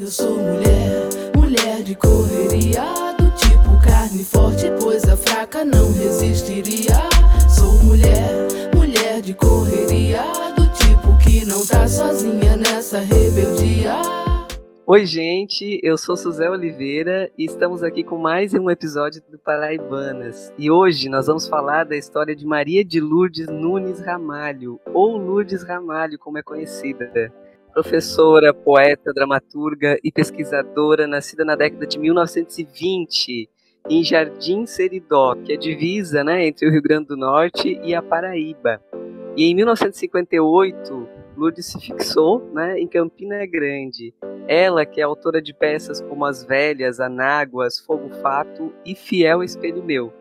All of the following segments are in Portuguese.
Eu sou mulher, mulher de correria, do tipo carne forte, pois a fraca não resistiria. Sou mulher, mulher de correria, do tipo que não tá sozinha nessa rebeldia. Oi, gente, eu sou Suzé Oliveira e estamos aqui com mais um episódio do Paraibanas. E hoje nós vamos falar da história de Maria de Lourdes Nunes Ramalho, ou Lourdes Ramalho, como é conhecida professora, poeta, dramaturga e pesquisadora, nascida na década de 1920 em Jardim Seridó, que é divisa né, entre o Rio Grande do Norte e a Paraíba. E em 1958, Lourdes se fixou né, em Campina Grande. Ela, que é autora de peças como As Velhas, Anáguas, Fogo Fato e Fiel Espelho Meu.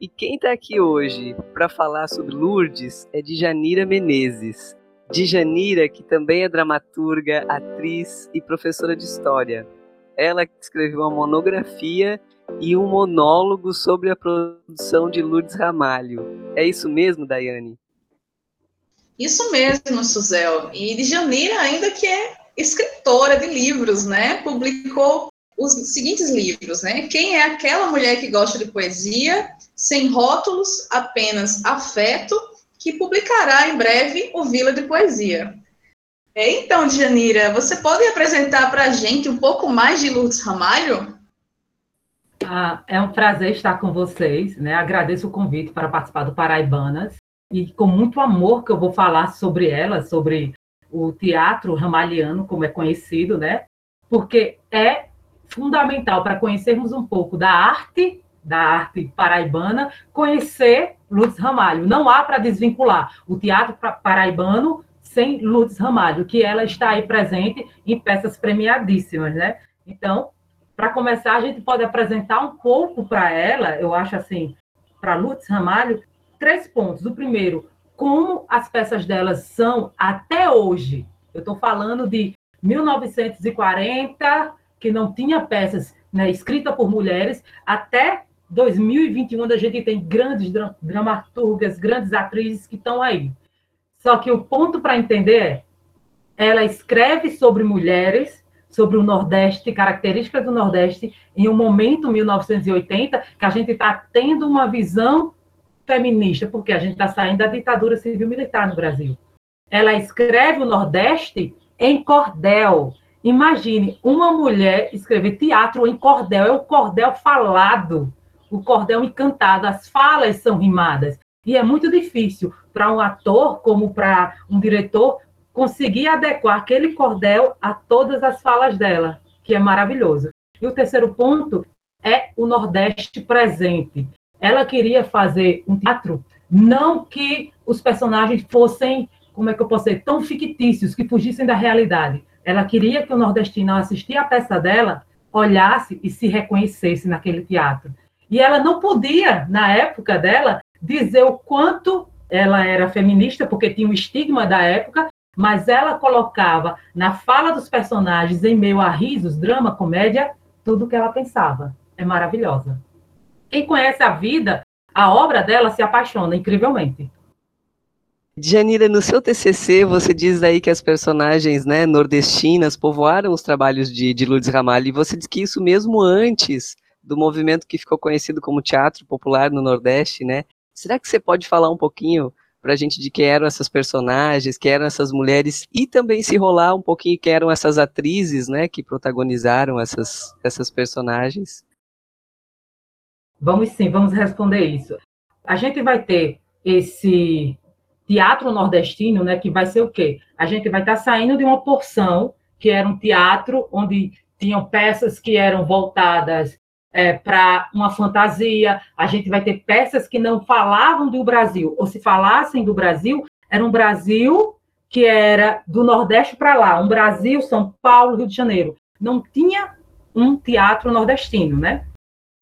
E quem está aqui hoje para falar sobre Lourdes é Djanira Menezes. Djanira, que também é dramaturga, atriz e professora de história. Ela escreveu uma monografia e um monólogo sobre a produção de Lourdes Ramalho. É isso mesmo, Daiane? Isso mesmo, Suzel. E Djanira ainda que é escritora de livros, né? Publicou os seguintes livros, né? Quem é aquela mulher que gosta de poesia, sem rótulos, apenas afeto que publicará em breve o Vila de Poesia. Então, Janira, você pode apresentar para a gente um pouco mais de Lourdes Ramalho? Ah, é um prazer estar com vocês, né? Agradeço o convite para participar do Paraibanas e com muito amor que eu vou falar sobre ela, sobre o teatro ramaliano, como é conhecido, né? Porque é fundamental para conhecermos um pouco da arte da arte paraibana, conhecer Lourdes Ramalho. Não há para desvincular o teatro paraibano sem Lourdes Ramalho, que ela está aí presente em peças premiadíssimas, né? Então, para começar, a gente pode apresentar um pouco para ela, eu acho assim, para Lourdes Ramalho, três pontos. O primeiro, como as peças delas são até hoje. Eu estou falando de 1940, que não tinha peças né, escritas por mulheres, até 2021, onde a gente tem grandes dramaturgas, grandes atrizes que estão aí. Só que o ponto para entender é, ela escreve sobre mulheres, sobre o Nordeste, características do Nordeste, em um momento, 1980, que a gente está tendo uma visão feminista, porque a gente está saindo da ditadura civil-militar no Brasil. Ela escreve o Nordeste em cordel. Imagine uma mulher escrever teatro em cordel, é o cordel falado o cordel encantado, as falas são rimadas. E é muito difícil para um ator, como para um diretor, conseguir adequar aquele cordel a todas as falas dela, que é maravilhoso. E o terceiro ponto é o Nordeste presente. Ela queria fazer um teatro, não que os personagens fossem, como é que eu posso dizer, tão fictícios, que fugissem da realidade. Ela queria que o nordestino, ao assistir a peça dela, olhasse e se reconhecesse naquele teatro. E ela não podia, na época dela, dizer o quanto ela era feminista, porque tinha o estigma da época, mas ela colocava na fala dos personagens, em meio a risos, drama, comédia, tudo o que ela pensava. É maravilhosa. Quem conhece a vida, a obra dela se apaixona incrivelmente. Janira, no seu TCC, você diz aí que as personagens né, nordestinas povoaram os trabalhos de, de Lourdes Ramalho, e você diz que isso mesmo antes do movimento que ficou conhecido como teatro popular no Nordeste, né? Será que você pode falar um pouquinho para a gente de quem eram essas personagens, quem eram essas mulheres e também se rolar um pouquinho quem eram essas atrizes, né, que protagonizaram essas, essas personagens? Vamos sim, vamos responder isso. A gente vai ter esse teatro nordestino, né, que vai ser o quê? A gente vai estar tá saindo de uma porção que era um teatro onde tinham peças que eram voltadas é, para uma fantasia, a gente vai ter peças que não falavam do Brasil, ou se falassem do Brasil, era um Brasil que era do Nordeste para lá, um Brasil, São Paulo, Rio de Janeiro. Não tinha um teatro nordestino, né?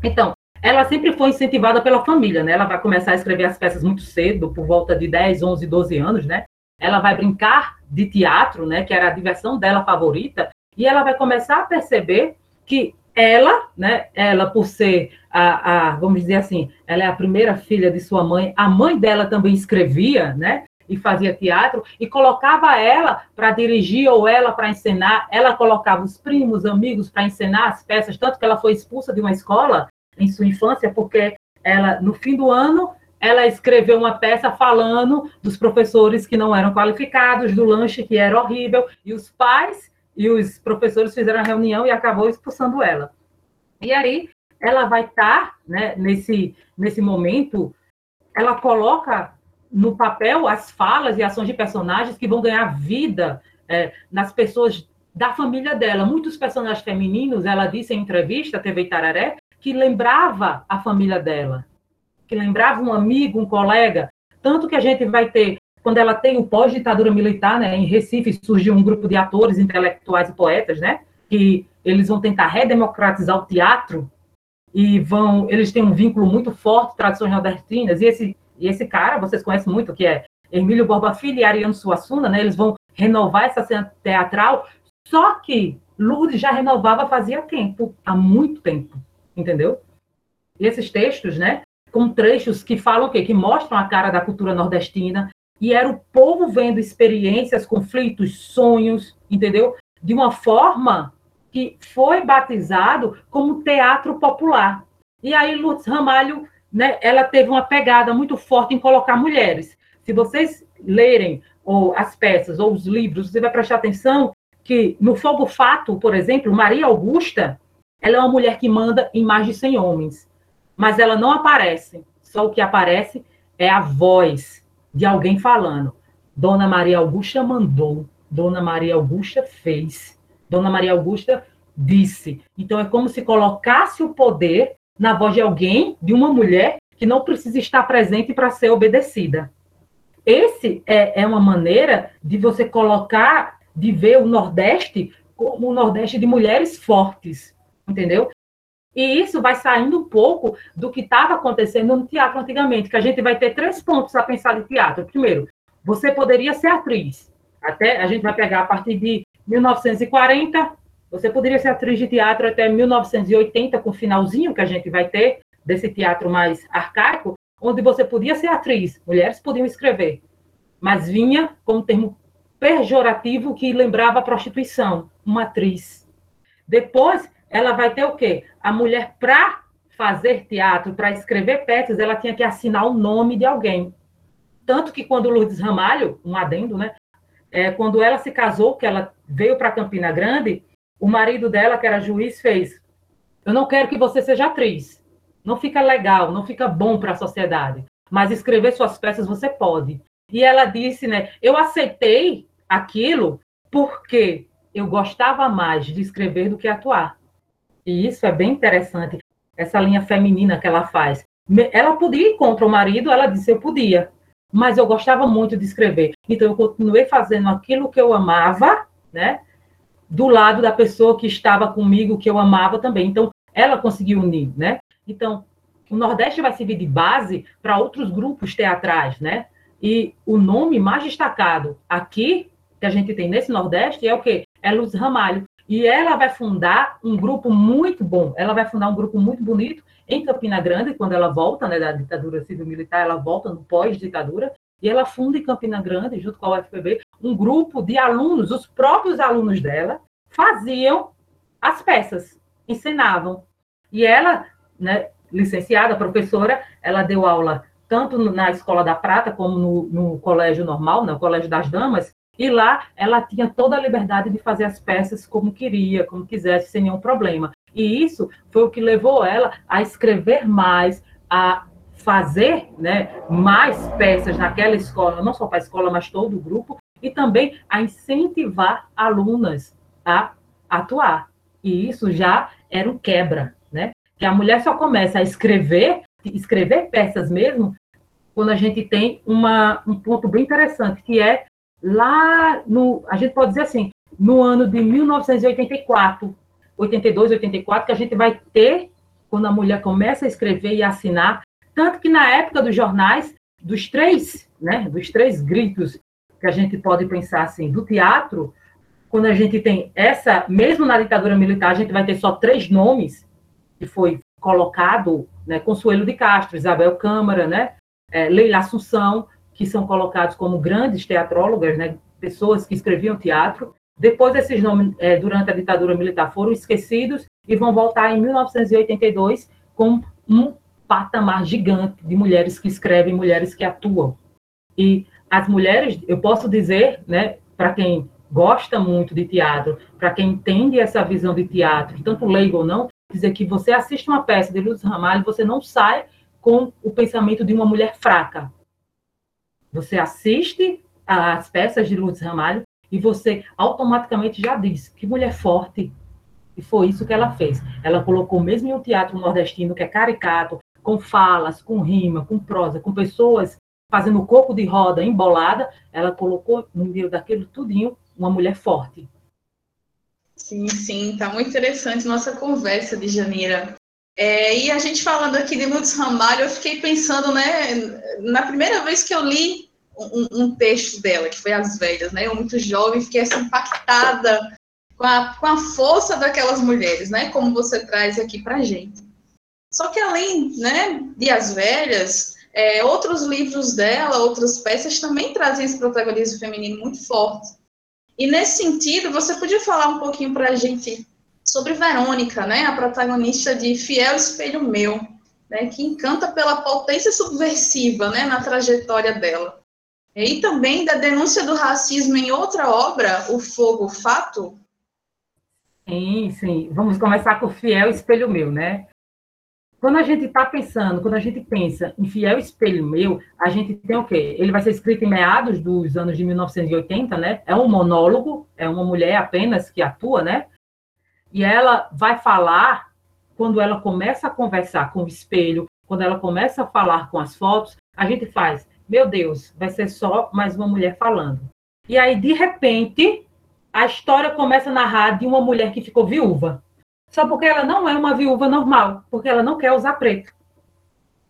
Então, ela sempre foi incentivada pela família, né? Ela vai começar a escrever as peças muito cedo, por volta de 10, 11, 12 anos, né? Ela vai brincar de teatro, né? Que era a diversão dela favorita, e ela vai começar a perceber que ela, né, ela por ser a, a, vamos dizer assim, ela é a primeira filha de sua mãe, a mãe dela também escrevia, né, e fazia teatro, e colocava ela para dirigir ou ela para encenar. Ela colocava os primos, amigos para encenar as peças, tanto que ela foi expulsa de uma escola em sua infância, porque ela, no fim do ano, ela escreveu uma peça falando dos professores que não eram qualificados, do lanche que era horrível, e os pais e os professores fizeram a reunião e acabou expulsando ela. E aí ela vai estar, né, nesse, nesse momento, ela coloca no papel as falas e ações de personagens que vão ganhar vida é, nas pessoas da família dela. Muitos personagens femininos, ela disse em entrevista à TV Itararé, que lembrava a família dela, que lembrava um amigo, um colega. Tanto que a gente vai ter, quando ela tem o pós-ditadura militar, né, em Recife surgiu um grupo de atores, intelectuais e poetas, né, que eles vão tentar redemocratizar o teatro e vão, eles têm um vínculo muito forte, tradições nordestinas, e esse, e esse cara, vocês conhecem muito, que é Emílio Borba Filho e Ariano Suassuna, né, eles vão renovar essa cena teatral, só que Lourdes já renovava fazia tempo, há muito tempo, entendeu? E esses textos, né, com trechos que falam o quê? Que mostram a cara da cultura nordestina, e era o povo vendo experiências, conflitos, sonhos, entendeu? De uma forma que foi batizado como teatro popular. E aí Lourdes Ramalho, né, ela teve uma pegada muito forte em colocar mulheres. Se vocês lerem ou as peças ou os livros, você vai prestar atenção que no Fogo Fato, por exemplo, Maria Augusta, ela é uma mulher que manda em mais de 100 homens, mas ela não aparece. Só o que aparece é a voz de alguém falando. Dona Maria Augusta mandou, Dona Maria Augusta fez. Dona Maria Augusta disse. Então, é como se colocasse o poder na voz de alguém, de uma mulher, que não precisa estar presente para ser obedecida. Esse é, é uma maneira de você colocar, de ver o Nordeste como um Nordeste de mulheres fortes, entendeu? E isso vai saindo um pouco do que estava acontecendo no teatro antigamente, que a gente vai ter três pontos a pensar de teatro. Primeiro, você poderia ser atriz. Até a gente vai pegar a partir de 1940, você poderia ser atriz de teatro até 1980, com o finalzinho que a gente vai ter, desse teatro mais arcaico, onde você podia ser atriz, mulheres podiam escrever, mas vinha com um termo pejorativo que lembrava a prostituição, uma atriz. Depois, ela vai ter o quê? A mulher, para fazer teatro, para escrever peças, ela tinha que assinar o nome de alguém. Tanto que quando Lourdes Ramalho, um adendo, né? É, quando ela se casou, que ela veio para Campina Grande, o marido dela, que era juiz, fez: Eu não quero que você seja atriz. Não fica legal, não fica bom para a sociedade. Mas escrever suas peças você pode. E ela disse, né? Eu aceitei aquilo porque eu gostava mais de escrever do que atuar. E isso é bem interessante, essa linha feminina que ela faz. Ela podia ir contra o marido, ela disse eu podia, mas eu gostava muito de escrever. Então eu continuei fazendo aquilo que eu amava, né? Do lado da pessoa que estava comigo, que eu amava também. Então ela conseguiu unir, né? Então o Nordeste vai servir de base para outros grupos teatrais, né? E o nome mais destacado aqui que a gente tem nesse Nordeste é o quê? É Luz Ramalho. E ela vai fundar um grupo muito bom. Ela vai fundar um grupo muito bonito em Campina Grande, quando ela volta né, da ditadura civil-militar, ela volta no pós-ditadura, e ela funda em Campina Grande, junto com a UFPB, um grupo de alunos, os próprios alunos dela, faziam as peças, ensinavam. E ela, né, licenciada, professora, ela deu aula tanto na Escola da Prata como no, no colégio normal, no Colégio das Damas, e lá ela tinha toda a liberdade de fazer as peças como queria, como quisesse, sem nenhum problema. E isso foi o que levou ela a escrever mais, a fazer né, mais peças naquela escola, não só para a escola, mas todo o grupo, e também a incentivar alunas a atuar. E isso já era um quebra, né? Que a mulher só começa a escrever, escrever peças mesmo, quando a gente tem uma, um ponto bem interessante, que é lá no, a gente pode dizer assim, no ano de 1984, 82, 84, que a gente vai ter, quando a mulher começa a escrever e assinar, tanto que na época dos jornais, dos três, né, dos três gritos que a gente pode pensar assim, do teatro, quando a gente tem essa, mesmo na ditadura militar, a gente vai ter só três nomes que foi colocado, né, Consuelo de Castro, Isabel Câmara, né, é, Leila Assunção, que são colocados como grandes teatrólogas, né, pessoas que escreviam teatro. Depois, esses nomes, é, durante a ditadura militar, foram esquecidos e vão voltar em 1982 com um patamar gigante de mulheres que escrevem, mulheres que atuam. E as mulheres, eu posso dizer, né, para quem gosta muito de teatro, para quem entende essa visão de teatro, tanto leigo ou não, dizer que você assiste uma peça de Luz Ramalho, você não sai com o pensamento de uma mulher fraca. Você assiste as peças de Lourdes Ramalho e você automaticamente já diz que mulher forte. E foi isso que ela fez. Ela colocou, mesmo em um teatro nordestino que é caricato, com falas, com rima, com prosa, com pessoas fazendo coco de roda embolada, ela colocou no meio daquele tudinho uma mulher forte. Sim, sim, tá muito interessante nossa conversa de Janeira. É, e a gente falando aqui de Lourdes Ramalho, eu fiquei pensando, né, na primeira vez que eu li um, um, texto dela, que foi As Velhas, né, eu muito jovem, fiquei assim, impactada com a, com a força daquelas mulheres, né, como você traz aqui pra gente. Só que além, né, de As Velhas, é, outros livros dela, outras peças também trazem esse protagonismo feminino muito forte. E nesse sentido, você podia falar um pouquinho para a gente sobre Verônica, né, a protagonista de Fiel Espelho Meu, né, que encanta pela potência subversiva né, na trajetória dela. E também da denúncia do racismo em outra obra, O Fogo Fato. Sim, sim. Vamos começar com Fiel Espelho Meu, né? Quando a gente está pensando, quando a gente pensa em Fiel Espelho Meu, a gente tem o quê? Ele vai ser escrito em meados dos anos de 1980, né? É um monólogo, é uma mulher apenas que atua, né? E ela vai falar, quando ela começa a conversar com o espelho, quando ela começa a falar com as fotos, a gente faz, meu Deus, vai ser só mais uma mulher falando. E aí, de repente, a história começa a narrar de uma mulher que ficou viúva só porque ela não é uma viúva normal, porque ela não quer usar preto.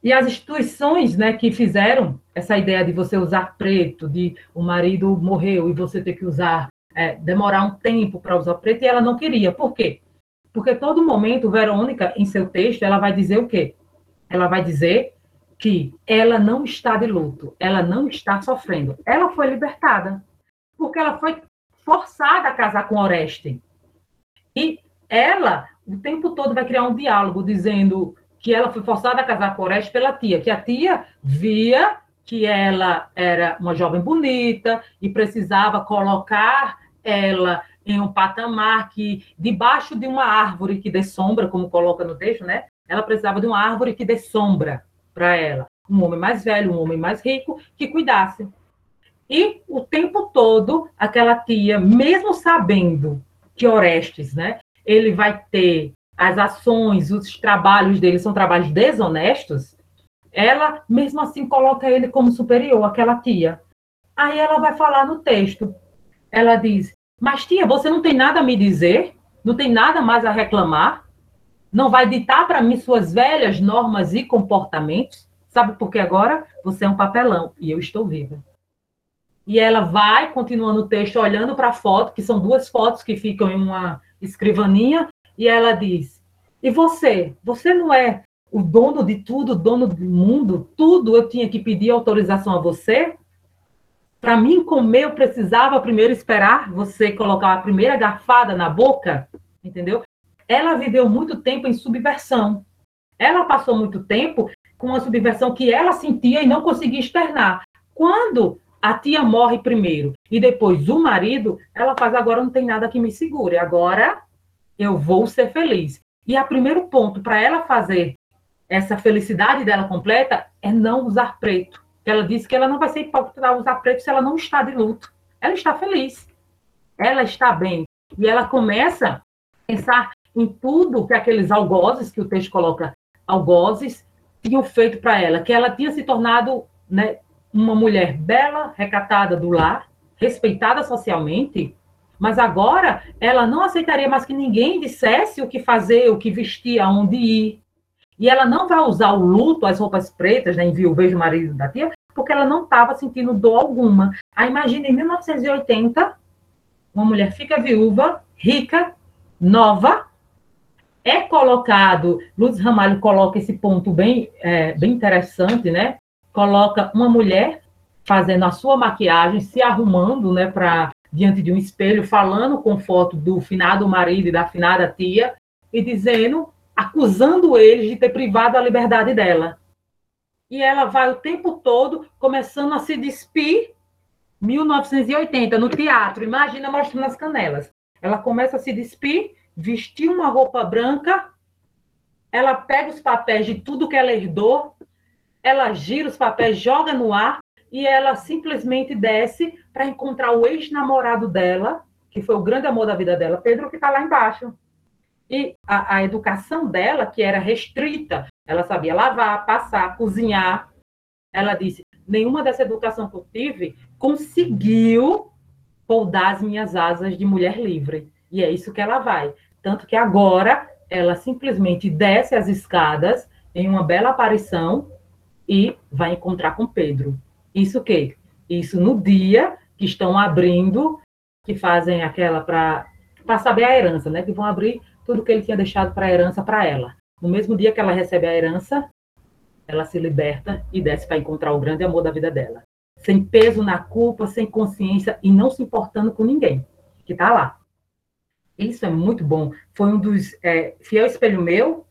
E as instituições né, que fizeram essa ideia de você usar preto, de o marido morreu e você ter que usar, é, demorar um tempo para usar preto, e ela não queria. Por quê? Porque todo momento, Verônica, em seu texto, ela vai dizer o quê? Ela vai dizer que ela não está de luto, ela não está sofrendo. Ela foi libertada, porque ela foi forçada a casar com Oreste. E ela o tempo todo vai criar um diálogo dizendo que ela foi forçada a casar com Oreste pela tia, que a tia via que ela era uma jovem bonita e precisava colocar ela em um patamar que, debaixo de uma árvore que dê sombra, como coloca no texto, né? Ela precisava de uma árvore que dê sombra para ela. Um homem mais velho, um homem mais rico, que cuidasse. E o tempo todo, aquela tia, mesmo sabendo que Orestes, né, ele vai ter as ações, os trabalhos dele são trabalhos desonestos, ela mesmo assim coloca ele como superior, aquela tia. Aí ela vai falar no texto. Ela diz: Mas tia, você não tem nada a me dizer? Não tem nada mais a reclamar? Não vai ditar para mim suas velhas normas e comportamentos? Sabe por que agora você é um papelão e eu estou viva. E ela vai continuando o texto olhando para a foto, que são duas fotos que ficam em uma escrivaninha, e ela diz: E você? Você não é o dono de tudo, dono do mundo? Tudo eu tinha que pedir autorização a você? Para mim comer, eu precisava primeiro esperar você colocar a primeira garfada na boca, entendeu? Ela viveu muito tempo em subversão. Ela passou muito tempo com uma subversão que ela sentia e não conseguia externar. Quando a tia morre primeiro e depois o marido, ela faz agora não tem nada que me segure, agora eu vou ser feliz. E o primeiro ponto para ela fazer essa felicidade dela completa é não usar preto. Ela disse que ela não vai ser hipócrita usar preto se ela não está de luto. Ela está feliz. Ela está bem. E ela começa a pensar em tudo que aqueles algozes que o texto coloca, algozes, tinham feito para ela, que ela tinha se tornado né, uma mulher bela, recatada do lar, respeitada socialmente, mas agora ela não aceitaria mais que ninguém dissesse o que fazer, o que vestir, aonde ir. E ela não vai usar o luto, as roupas pretas, né, em Vejo o marido da tia, porque ela não estava sentindo dor alguma. Aí imagina, em 1980, uma mulher fica viúva, rica, nova, é colocado, Luz Ramalho coloca esse ponto bem, é, bem interessante, né? coloca uma mulher fazendo a sua maquiagem, se arrumando, né, para diante de um espelho, falando com foto do finado marido e da finada tia e dizendo, acusando eles de ter privado a liberdade dela. E ela vai o tempo todo começando a se despir 1980 no teatro, imagina mostrando as canelas. Ela começa a se despir, vestir uma roupa branca, ela pega os papéis de tudo que ela herdou, ela gira os papéis, joga no ar e ela simplesmente desce para encontrar o ex-namorado dela, que foi o grande amor da vida dela, Pedro, que está lá embaixo. E a, a, educação dela, que era restrita, ela sabia lavar, passar, cozinhar. Ela disse: nenhuma dessa educação que eu tive conseguiu poldar as minhas asas de mulher livre. E é isso que ela vai. Tanto que agora ela simplesmente desce as escadas em uma bela aparição e vai encontrar com Pedro. Isso o quê? Isso no dia que estão abrindo, que fazem aquela para saber a herança, né? Que vão abrir tudo que ele tinha deixado para a herança para ela. No mesmo dia que ela recebe a herança, ela se liberta e desce para encontrar o grande amor da vida dela. Sem peso na culpa, sem consciência e não se importando com ninguém que está lá. Isso é muito bom. Foi um dos. É, Fiel Espelho Meu,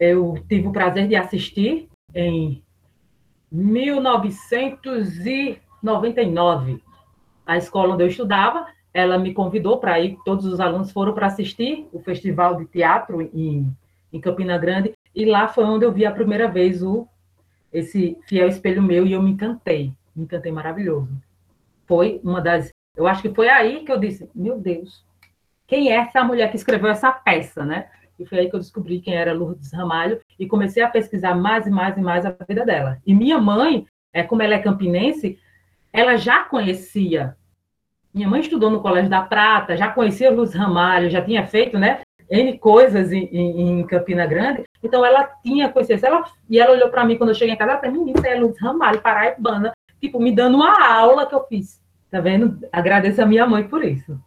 eu tive o prazer de assistir em 1999. A escola onde eu estudava, ela me convidou para ir, todos os alunos foram para assistir o festival de teatro em, em Campina Grande, e lá foi onde eu vi a primeira vez o esse Fiel Espelho Meu, e eu me encantei, me encantei maravilhoso. Foi uma das, eu acho que foi aí que eu disse, meu Deus, quem é essa mulher que escreveu essa peça, né? E foi aí que eu descobri quem era Lourdes Ramalho e comecei a pesquisar mais e mais e mais a vida dela. E minha mãe, é, como ela é campinense, ela já conhecia. Minha mãe estudou no Colégio da Prata, já conhecia Lourdes Ramalho, já tinha feito, né? N coisas em, em, Campina Grande. Então, ela tinha conhecido. Ela, e ela olhou para mim quando eu cheguei em casa, ela falou, menina, é Lourdes Ramalho, paraibana. Tipo, me dando uma aula que eu fiz. Tá vendo? Agradeço a minha mãe por isso.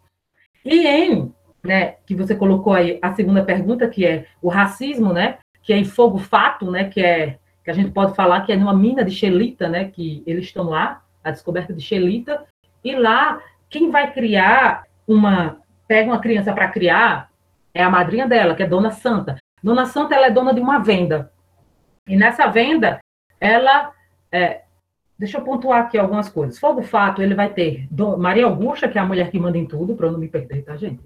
E em né, que você colocou aí a segunda pergunta, que é o racismo, né, que é em fogo fato, né, que é que a gente pode falar que é numa mina de Xelita, né, que eles estão lá, a descoberta de Xelita, e lá quem vai criar uma pega uma criança para criar é a madrinha dela, que é Dona Santa. Dona Santa ela é dona de uma venda. E nessa venda, ela é, Deixa eu pontuar aqui algumas coisas. Fogo Fato, ele vai ter Maria Augusta, que é a mulher que manda em tudo, para eu não me perder, tá, gente?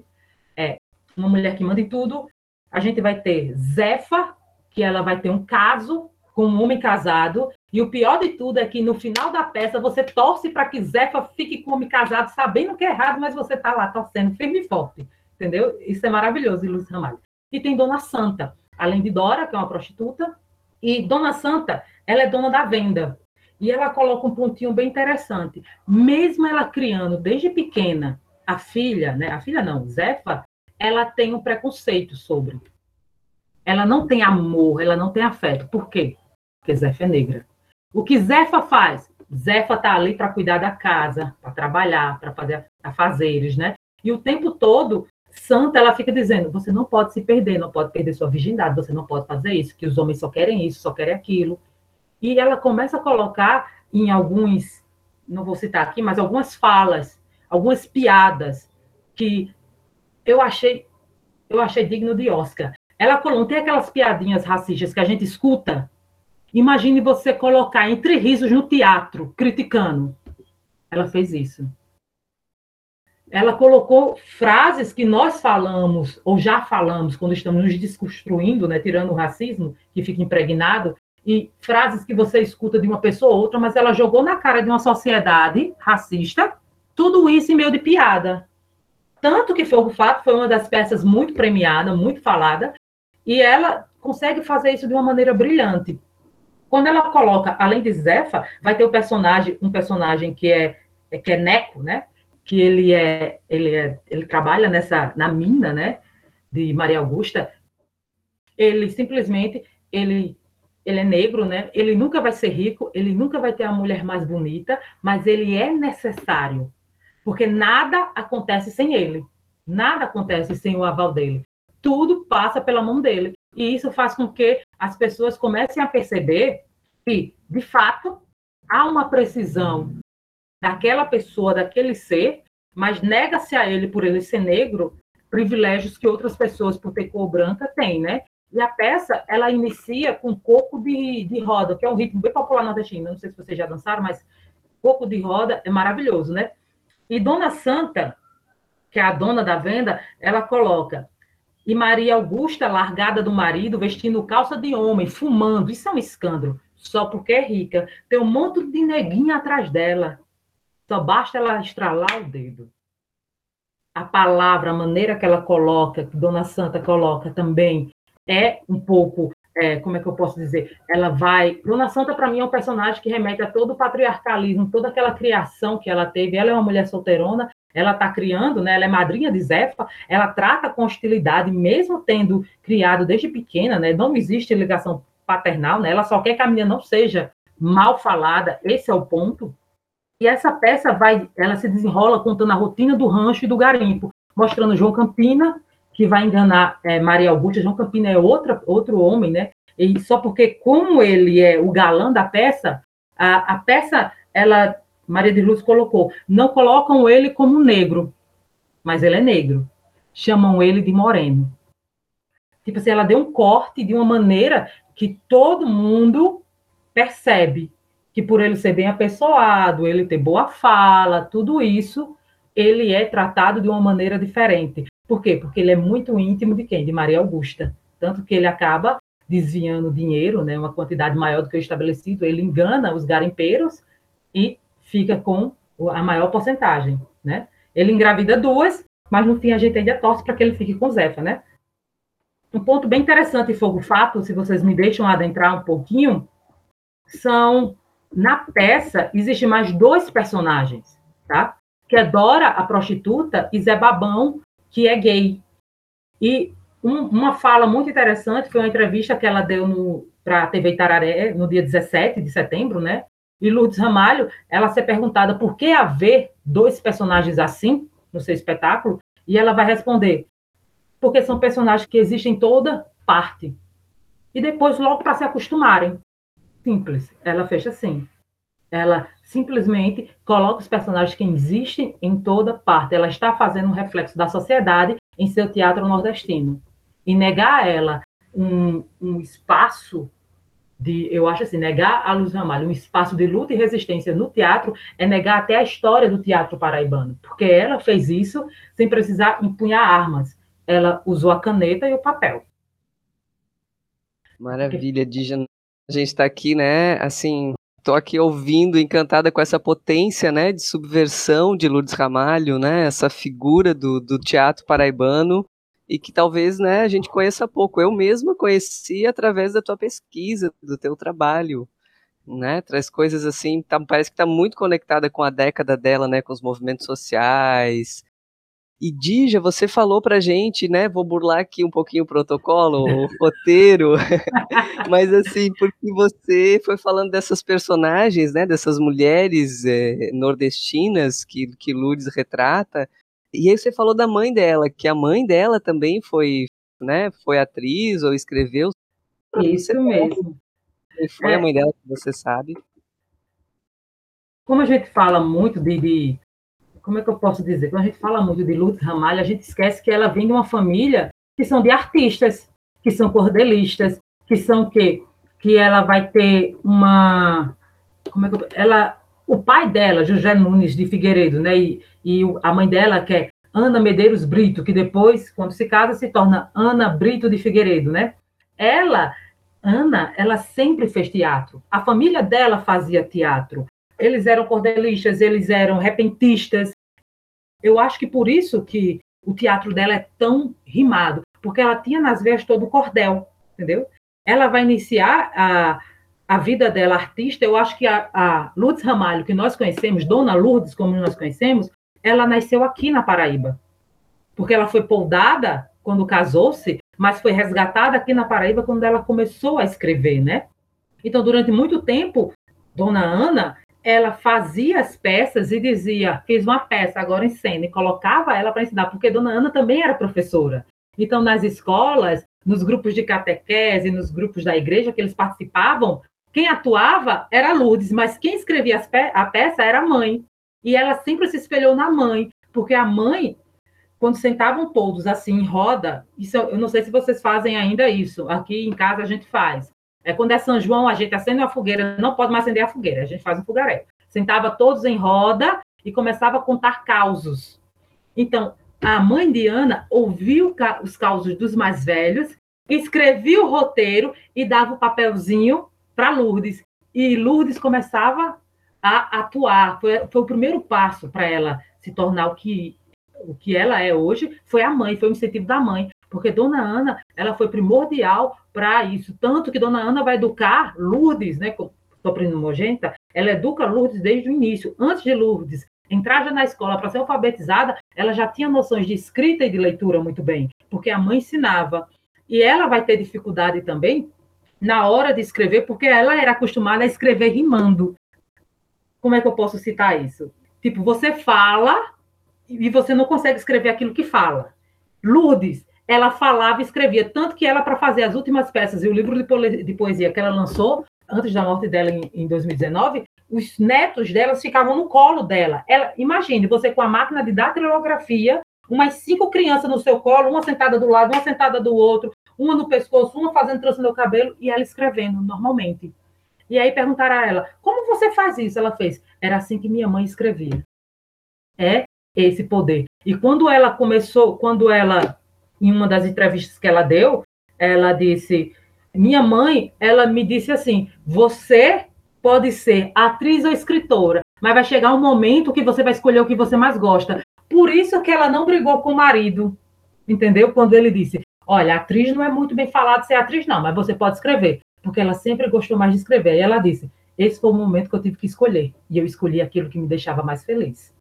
é uma mulher que manda em tudo. A gente vai ter Zefa, que ela vai ter um caso com um homem casado. E o pior de tudo é que no final da peça você torce para que Zefa fique com o homem casado, sabendo que é errado, mas você está lá torcendo firme e forte. Entendeu? Isso é maravilhoso, Lúcia Ramalho. E tem Dona Santa, além de Dora, que é uma prostituta. E Dona Santa, ela é dona da venda. E ela coloca um pontinho bem interessante. Mesmo ela criando desde pequena a filha, né? A filha não, Zefa, ela tem um preconceito sobre. Ela não tem amor, ela não tem afeto. Por quê? Porque Zefa é negra. O que Zefa faz? Zefa tá ali para cuidar da casa, para trabalhar, para fazer afazeres, né? E o tempo todo, Santa, ela fica dizendo: você não pode se perder, não pode perder sua virgindade, você não pode fazer isso, que os homens só querem isso, só querem aquilo. E ela começa a colocar em alguns, não vou citar aqui, mas algumas falas algumas piadas que eu achei eu achei digno de Oscar. Ela não tem aquelas piadinhas racistas que a gente escuta. Imagine você colocar entre risos no teatro, criticando. Ela fez isso. Ela colocou frases que nós falamos, ou já falamos, quando estamos nos desconstruindo, né, tirando o racismo, que fica impregnado, e frases que você escuta de uma pessoa ou outra, mas ela jogou na cara de uma sociedade racista tudo isso em meio de piada. Tanto que Fogo Fato foi uma das peças muito premiada, muito falada, e ela consegue fazer isso de uma maneira brilhante. Quando ela coloca, além de Zefa, vai ter o um personagem, um personagem que é, que é Neco, né? Que ele é, ele é, ele trabalha nessa na mina, né? De Maria Augusta. Ele simplesmente ele ele é negro, né? Ele nunca vai ser rico, ele nunca vai ter a mulher mais bonita, mas ele é necessário porque nada acontece sem ele. Nada acontece sem o aval dele. Tudo passa pela mão dele. E isso faz com que as pessoas comecem a perceber que, de fato, há uma precisão daquela pessoa, daquele ser, mas nega-se a ele, por ele ser negro, privilégios que outras pessoas, por ter cor branca, têm, né? E a peça, ela inicia com coco de, de roda, que é um ritmo bem popular nordestino. Não sei se vocês já dançaram, mas coco de roda é maravilhoso, né? E Dona Santa, que é a dona da venda, ela coloca e Maria Augusta, largada do marido, vestindo calça de homem, fumando. Isso é um escândalo. Só porque é rica. Tem um monte de neguinha atrás dela. Só basta ela estralar o dedo. A palavra, a maneira que ela coloca, que Dona Santa coloca também, é um pouco, é, como é que eu posso dizer? Ela vai. Dona Santa, para mim, é um personagem que remete a todo o patriarcalismo, toda aquela criação que ela teve. Ela é uma mulher solteirona, ela está criando, né? Ela é madrinha de Zefa, ela trata com hostilidade, mesmo tendo criado desde pequena, né? Não existe ligação paternal, né? Ela só quer que a menina não seja mal falada, esse é o ponto. E essa peça vai, ela se desenrola contando a rotina do rancho e do garimpo, mostrando João Campina, que vai enganar é, Maria Augusta. João Campina é outra, outro homem, né? E só porque, como ele é o galã da peça, a, a peça, ela Maria de Luz colocou, não colocam ele como negro, mas ele é negro. Chamam ele de moreno. Tipo assim, ela deu um corte de uma maneira que todo mundo percebe que por ele ser bem apessoado, ele ter boa fala, tudo isso, ele é tratado de uma maneira diferente. Por quê? Porque ele é muito íntimo de quem? De Maria Augusta. Tanto que ele acaba desviando dinheiro, né, uma quantidade maior do que o estabelecido, ele engana os garimpeiros e fica com a maior porcentagem, né? Ele engravida duas, mas no fim a gente ainda torce para que ele fique com Zefa, né? Um ponto bem interessante, Fogo Fato, se vocês me deixam adentrar um pouquinho, são na peça existe mais dois personagens, tá? Que é Dora, a prostituta, e Zé Babão, que é gay. E um, uma fala muito interessante foi uma entrevista que ela deu para a TV Itararé no dia 17 de setembro, né? E Lourdes Ramalho, ela ser perguntada por que haver dois personagens assim no seu espetáculo, e ela vai responder: porque são personagens que existem em toda parte. E depois, logo para se acostumarem. Simples. Ela fecha assim. Ela simplesmente coloca os personagens que existem em toda parte. Ela está fazendo um reflexo da sociedade em seu teatro nordestino. E negar a ela um, um espaço de, eu acho assim, negar a Luz Ramalho um espaço de luta e resistência no teatro é negar até a história do teatro paraibano, porque ela fez isso sem precisar empunhar armas. Ela usou a caneta e o papel. Maravilha, Dígia. A gente está aqui, né, assim, estou aqui ouvindo, encantada com essa potência, né, de subversão de Lourdes Ramalho, né, essa figura do, do teatro paraibano, e que talvez né, a gente conheça pouco. Eu mesma conheci através da tua pesquisa, do teu trabalho, né? Traz coisas assim, tá, parece que está muito conectada com a década dela, né? Com os movimentos sociais. E Dija, você falou pra gente, né? Vou burlar aqui um pouquinho o protocolo, o roteiro, mas assim, porque você foi falando dessas personagens, né? Dessas mulheres é, nordestinas que, que Lourdes retrata, e aí você falou da mãe dela, que a mãe dela também foi, né, foi atriz ou escreveu. Isso mesmo. E foi é. a mãe dela, que você sabe. Como a gente fala muito de, de, Como é que eu posso dizer? Quando a gente fala muito de Lourdes Ramalho, a gente esquece que ela vem de uma família que são de artistas, que são cordelistas, que são que que ela vai ter uma como é que eu, ela o pai dela, José Nunes de Figueiredo, né, e, e a mãe dela, que é Ana Medeiros Brito, que depois, quando se casa, se torna Ana Brito de Figueiredo, né? Ela, Ana, ela sempre fez teatro. A família dela fazia teatro. Eles eram cordelistas, eles eram repentistas. Eu acho que por isso que o teatro dela é tão rimado, porque ela tinha nas veias todo o cordel, entendeu? Ela vai iniciar a, a vida dela artista, eu acho que a, a Lourdes Ramalho, que nós conhecemos, Dona Lourdes, como nós conhecemos, ela nasceu aqui na Paraíba. Porque ela foi poldada quando casou-se, mas foi resgatada aqui na Paraíba quando ela começou a escrever, né? Então, durante muito tempo, Dona Ana, ela fazia as peças e dizia, fiz uma peça, agora ensina, e colocava ela para ensinar, porque Dona Ana também era professora. Então, nas escolas, nos grupos de catequese, nos grupos da igreja que eles participavam, quem atuava era Lourdes, mas quem escrevia pe a peça era a mãe. E ela sempre se espelhou na mãe, porque a mãe, quando sentavam todos assim em roda, isso eu não sei se vocês fazem ainda isso, aqui em casa a gente faz. É quando é São João, a gente acende uma fogueira, não pode mais acender a fogueira, a gente faz um fogaréu. Sentava todos em roda e começava a contar causos. Então, a mãe de Ana ouviu os causos dos mais velhos, escrevia o roteiro e dava o papelzinho para Lourdes. E Lourdes começava a atuar. Foi, foi o primeiro passo para ela se tornar o que, o que ela é hoje. Foi a mãe, foi o incentivo da mãe. Porque Dona Ana, ela foi primordial para isso. Tanto que Dona Ana vai educar Lourdes, né? Sua primogênita, ela educa Lourdes desde o início. Antes de Lourdes entrar já na escola para ser alfabetizada, ela já tinha noções de escrita e de leitura muito bem, porque a mãe ensinava. E ela vai ter dificuldade também na hora de escrever, porque ela era acostumada a escrever rimando. Como é que eu posso citar isso? Tipo, você fala e você não consegue escrever aquilo que fala. Lourdes, ela falava e escrevia, tanto que ela, para fazer as últimas peças e o livro de poesia que ela lançou, antes da morte dela em 2019, os netos delas ficavam no colo dela. Ela, imagine, você com a máquina de datilografia, umas cinco crianças no seu colo, uma sentada do lado, uma sentada do outro, uma no pescoço, uma fazendo trança no cabelo e ela escrevendo normalmente. E aí perguntaram a ela: como você faz isso? Ela fez: era assim que minha mãe escrevia. É esse poder. E quando ela começou, quando ela, em uma das entrevistas que ela deu, ela disse: minha mãe, ela me disse assim: você pode ser atriz ou escritora, mas vai chegar um momento que você vai escolher o que você mais gosta. Por isso que ela não brigou com o marido, entendeu? Quando ele disse: Olha, atriz não é muito bem falado ser atriz, não, mas você pode escrever, porque ela sempre gostou mais de escrever. E ela disse: Esse foi o momento que eu tive que escolher, e eu escolhi aquilo que me deixava mais feliz.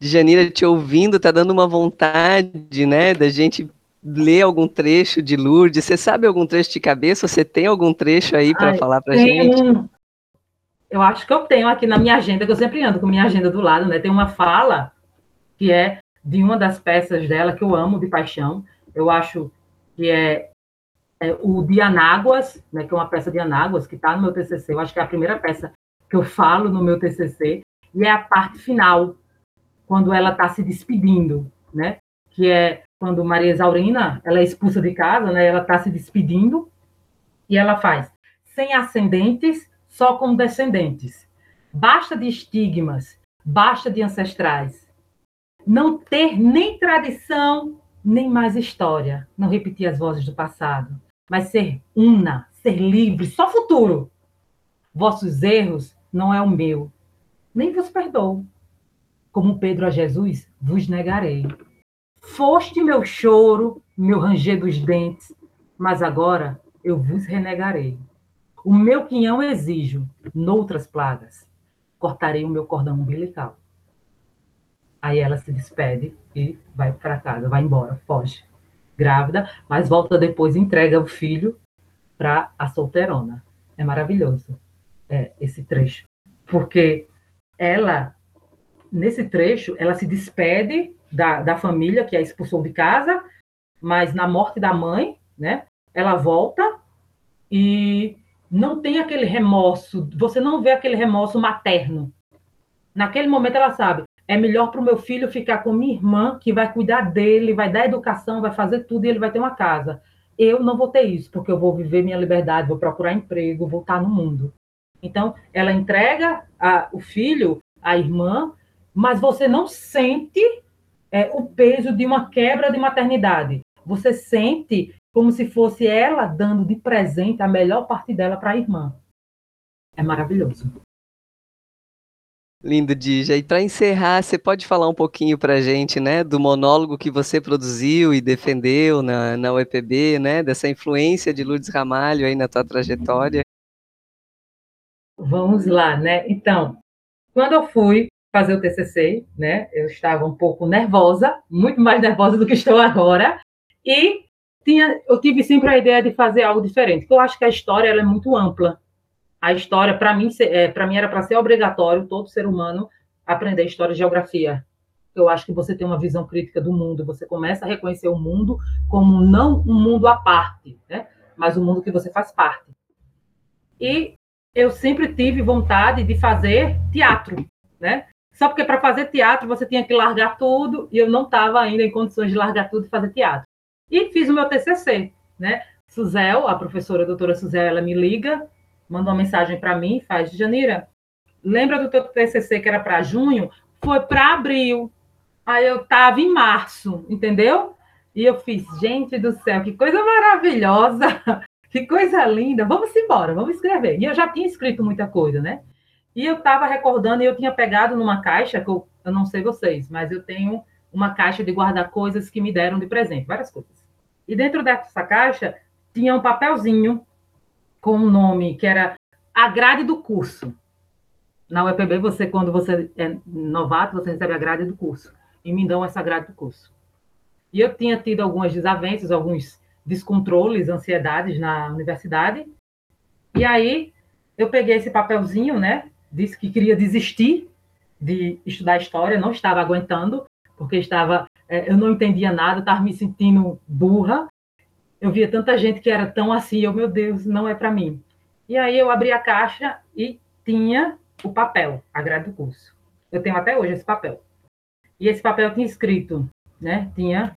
Janira, te ouvindo, tá dando uma vontade, né, da gente ler algum trecho de Lourdes? Você sabe algum trecho de cabeça? Você tem algum trecho aí para falar para gente? Um... Eu acho que eu tenho aqui na minha agenda, que eu sempre ando com minha agenda do lado, né? Tem uma fala que é de uma das peças dela que eu amo de paixão. Eu acho que é, é o de Anáguas, né? Que é uma peça de Anáguas que está no meu TCC. Eu acho que é a primeira peça que eu falo no meu TCC e é a parte final, quando ela está se despedindo, né? Que é quando Maria Exaurina ela é expulsa de casa, né? Ela está se despedindo e ela faz sem ascendentes, só com descendentes. Basta de estigmas, basta de ancestrais. Não ter nem tradição, nem mais história. Não repetir as vozes do passado, mas ser una, ser livre, só futuro. Vossos erros não é o meu, nem vos perdoo. Como Pedro a Jesus, vos negarei. Foste meu choro, meu ranger dos dentes, mas agora eu vos renegarei. O meu quinhão exijo, noutras plagas, cortarei o meu cordão umbilical. Aí ela se despede e vai para casa, vai embora, foge. Grávida, mas volta depois e entrega o filho para a solteirona. É maravilhoso é, esse trecho. Porque ela, nesse trecho, ela se despede da, da família que a expulsou de casa, mas na morte da mãe, né, ela volta e não tem aquele remorso, você não vê aquele remorso materno. Naquele momento ela sabe, é melhor para o meu filho ficar com minha irmã, que vai cuidar dele, vai dar educação, vai fazer tudo e ele vai ter uma casa. Eu não vou ter isso, porque eu vou viver minha liberdade, vou procurar emprego, vou estar no mundo. Então, ela entrega a, o filho à irmã, mas você não sente é, o peso de uma quebra de maternidade. Você sente como se fosse ela dando de presente a melhor parte dela para a irmã. É maravilhoso. Lindo, Dija. E para encerrar, você pode falar um pouquinho para a gente, né, do monólogo que você produziu e defendeu na, na UEPB, né, dessa influência de Lourdes Ramalho aí na tua trajetória? Vamos lá, né? Então, quando eu fui fazer o TCC, né? Eu estava um pouco nervosa, muito mais nervosa do que estou agora, e tinha, eu tive sempre a ideia de fazer algo diferente. Eu acho que a história ela é muito ampla. A história, para mim, é, para mim era para ser obrigatório todo ser humano aprender história e geografia. Eu acho que você tem uma visão crítica do mundo, você começa a reconhecer o mundo como não um mundo à parte, né? mas um mundo que você faz parte. E eu sempre tive vontade de fazer teatro né? Só porque para fazer teatro você tinha que largar tudo e eu não estava ainda em condições de largar tudo e fazer teatro. E fiz o meu TCC, né? Suzel, a professora a doutora Suzel, ela me liga, manda uma mensagem para mim, faz, Janira, lembra do teu TCC que era para junho? Foi para abril. Aí eu estava em março, entendeu? E eu fiz, gente do céu, que coisa maravilhosa, que coisa linda, vamos embora, vamos escrever. E eu já tinha escrito muita coisa, né? E eu estava recordando, e eu tinha pegado numa caixa, que eu, eu não sei vocês, mas eu tenho uma caixa de guardar coisas que me deram de presente, várias coisas. E dentro dessa caixa tinha um papelzinho com um nome que era a grade do curso. Na UEPB, você, quando você é novato, você recebe a grade do curso. E me dão essa grade do curso. E eu tinha tido algumas desavenças, alguns descontroles, ansiedades na universidade. E aí eu peguei esse papelzinho, né? Disse que queria desistir de estudar história, não estava aguentando, porque estava, é, eu não entendia nada, estava me sentindo burra. Eu via tanta gente que era tão assim, eu, meu Deus, não é para mim. E aí eu abri a caixa e tinha o papel, a grade do curso. Eu tenho até hoje esse papel. E esse papel tinha escrito, né? Tinha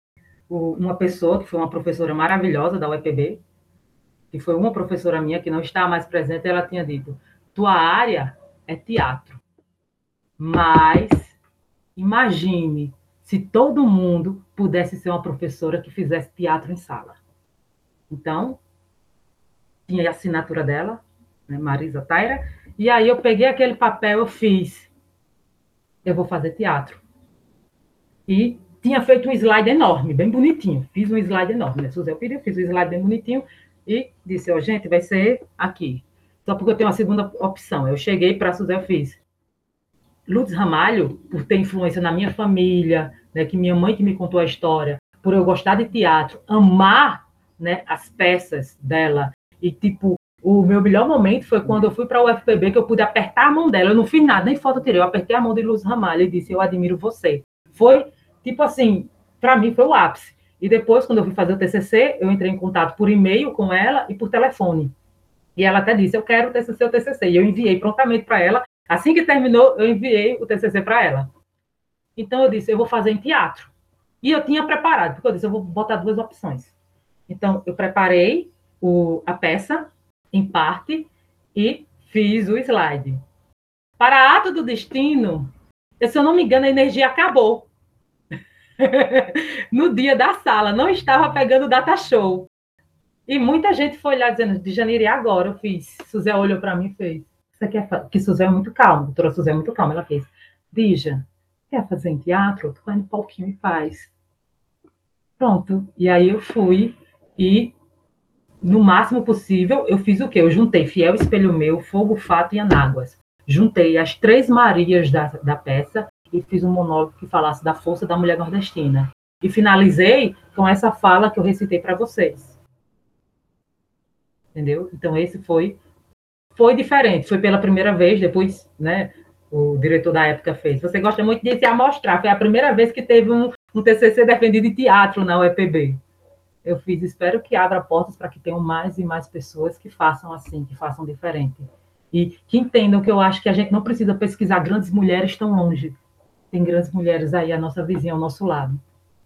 uma pessoa que foi uma professora maravilhosa da UEPB, que foi uma professora minha que não está mais presente, ela tinha dito: tua área é teatro, mas imagine se todo mundo pudesse ser uma professora que fizesse teatro em sala. Então, tinha a assinatura dela, né, Marisa Taira, e aí eu peguei aquele papel, eu fiz, eu vou fazer teatro. E tinha feito um slide enorme, bem bonitinho. Fiz um slide enorme, né? Suzel pediu, fiz um slide bem bonitinho e disse, ó, oh, gente, vai ser aqui. Só porque eu tenho uma segunda opção. Eu cheguei para a Suzel, fiz. Lutz Ramalho, por ter influência na minha família, né, que minha mãe que me contou a história, por eu gostar de teatro, amar né, as peças dela, e tipo, o meu melhor momento foi quando eu fui para o UFPB, que eu pude apertar a mão dela. Eu não fiz nada, nem foto tirei. Eu apertei a mão de Luz Ramalho e disse: Eu admiro você. Foi tipo assim, para mim foi o ápice. E depois, quando eu fui fazer o TCC, eu entrei em contato por e-mail com ela e por telefone. E ela até disse: Eu quero o TCC, o TCC. E eu enviei prontamente para ela. Assim que terminou, eu enviei o TCC para ela. Então eu disse: Eu vou fazer em teatro. E eu tinha preparado, porque eu disse: Eu vou botar duas opções. Então eu preparei o, a peça em parte e fiz o slide. Para ato do destino, se eu não me engano, a energia acabou. no dia da sala, não estava pegando data show. E muita gente foi lá dizendo, de janeiro e agora eu fiz. Suzé olhou para mim e fez. Você quer? Que Suzé é muito calma, a doutora Suzé é muito calma. Ela fez. Dija, quer fazer em teatro? Tu vai no palquinho e faz. Pronto. E aí eu fui e, no máximo possível, eu fiz o quê? Eu juntei Fiel Espelho Meu, Fogo, Fato e Anáguas. Juntei as três Marias da, da peça e fiz um monólogo que falasse da força da mulher nordestina. E finalizei com essa fala que eu recitei para vocês. Entendeu? Então esse foi foi diferente, foi pela primeira vez, depois, né, o diretor da época fez. Você gosta muito de se amostrar, foi a primeira vez que teve um, um TCC defendido de teatro na UEPB. Eu fiz, espero que abra portas para que tenham mais e mais pessoas que façam assim, que façam diferente. E que entendam que eu acho que a gente não precisa pesquisar grandes mulheres tão longe tem grandes mulheres aí, a nossa vizinha ao nosso lado.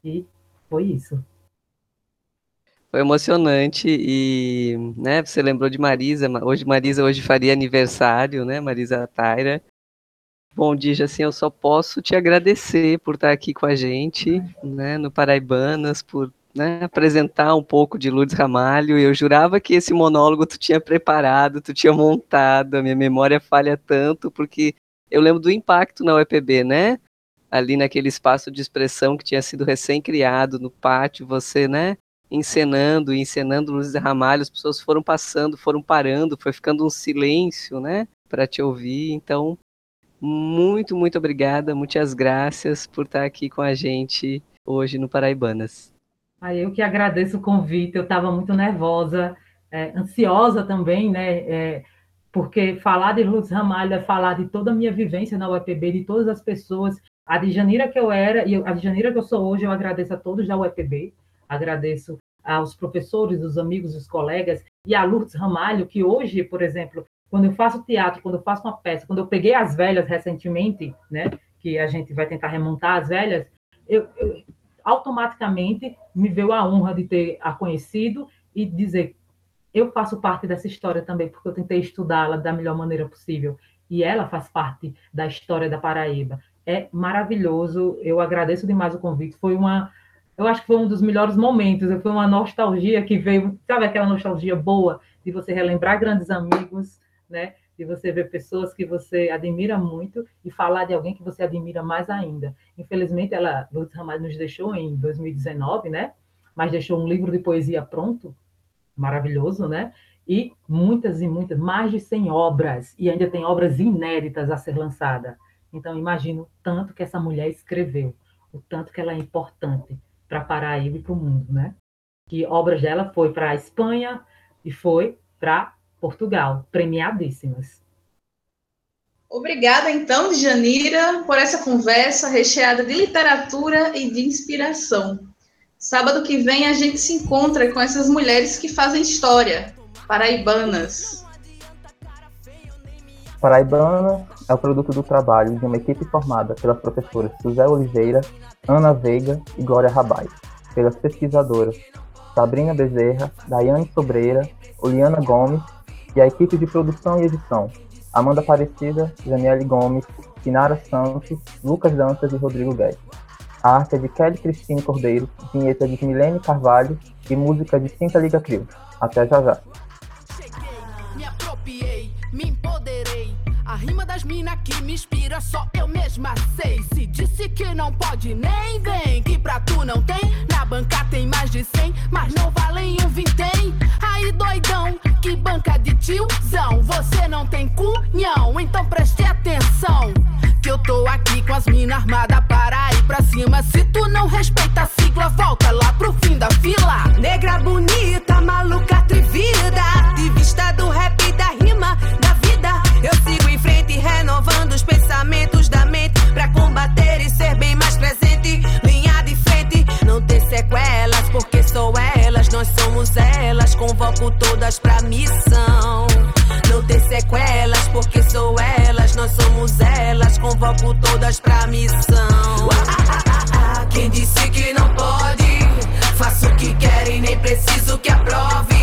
E foi isso. Foi emocionante e, né, você lembrou de Marisa, hoje Marisa hoje faria aniversário, né, Marisa Taira. Bom, Dija, assim, eu só posso te agradecer por estar aqui com a gente, né, no Paraibanas, por né, apresentar um pouco de Lourdes Ramalho. Eu jurava que esse monólogo tu tinha preparado, tu tinha montado, a minha memória falha tanto, porque eu lembro do impacto na UEPB, né? ali naquele espaço de expressão que tinha sido recém-criado no pátio, você, né, encenando encenando Luzes Ramalho, as pessoas foram passando, foram parando, foi ficando um silêncio, né, para te ouvir. Então, muito, muito obrigada, muitas graças por estar aqui com a gente hoje no Paraibanas. Aí eu que agradeço o convite, eu estava muito nervosa, é, ansiosa também, né, é, porque falar de Luz Ramalho é falar de toda a minha vivência na UEPB, de todas as pessoas. A de Janira que eu era e a de Janira que eu sou hoje, eu agradeço a todos da UEPB, agradeço aos professores, os amigos, os colegas, e a Lourdes Ramalho, que hoje, por exemplo, quando eu faço teatro, quando eu faço uma peça, quando eu peguei as velhas recentemente, né, que a gente vai tentar remontar as velhas, eu, eu automaticamente me veio a honra de ter a conhecido e dizer eu faço parte dessa história também, porque eu tentei estudá-la da melhor maneira possível. E ela faz parte da história da Paraíba. É maravilhoso. Eu agradeço demais o convite. Foi uma. Eu acho que foi um dos melhores momentos. Foi uma nostalgia que veio, sabe aquela nostalgia boa de você relembrar grandes amigos, né? De você ver pessoas que você admira muito e falar de alguém que você admira mais ainda. Infelizmente, ela, Lourdes Ramalho, nos deixou em 2019, né? Mas deixou um livro de poesia pronto, maravilhoso, né? E muitas e muitas, mais de 100 obras, e ainda tem obras inéditas a ser lançada. Então, imagino o tanto que essa mulher escreveu, o tanto que ela é importante para Paraíba e para o mundo, né? Que obras dela foi para a Espanha e foi para Portugal, premiadíssimas. Obrigada, então, Janira, por essa conversa recheada de literatura e de inspiração. Sábado que vem a gente se encontra com essas mulheres que fazem história, paraibanas. Paraibana é o produto do trabalho de uma equipe formada pelas professoras José Oliveira, Ana Veiga e Glória Rabais, pelas pesquisadoras Sabrina Bezerra, Daiane Sobreira, Oliana Gomes e a equipe de produção e edição, Amanda Aparecida, Daniele Gomes, Sinara Santos, Lucas Dantas e Rodrigo Guedes. A arte é de Kelly Cristine Cordeiro, vinheta de Milene Carvalho e música de Cinta Liga Crio. Até já já. Que me inspira, só eu mesma sei. Se disse que não pode, nem vem. Que pra tu não tem, na banca tem mais de cem, mas não valem um vintém. Aí doidão, que banca de tiozão. Você não tem cunhão, então preste atenção que eu tô aqui com as minas armadas para ir pra cima. Se tu não respeita a sigla, volta lá pro fim da fila. Negra bonita, maluca atrevida, ativista do rap pensamentos da mente para combater e ser bem mais presente. Linha de frente, não ter sequelas, porque sou elas, nós somos elas. Convoco todas pra missão. Não ter sequelas, porque sou elas, nós somos elas. Convoco todas pra missão. Quem disse que não pode? Faço o que quer e nem preciso que aprove.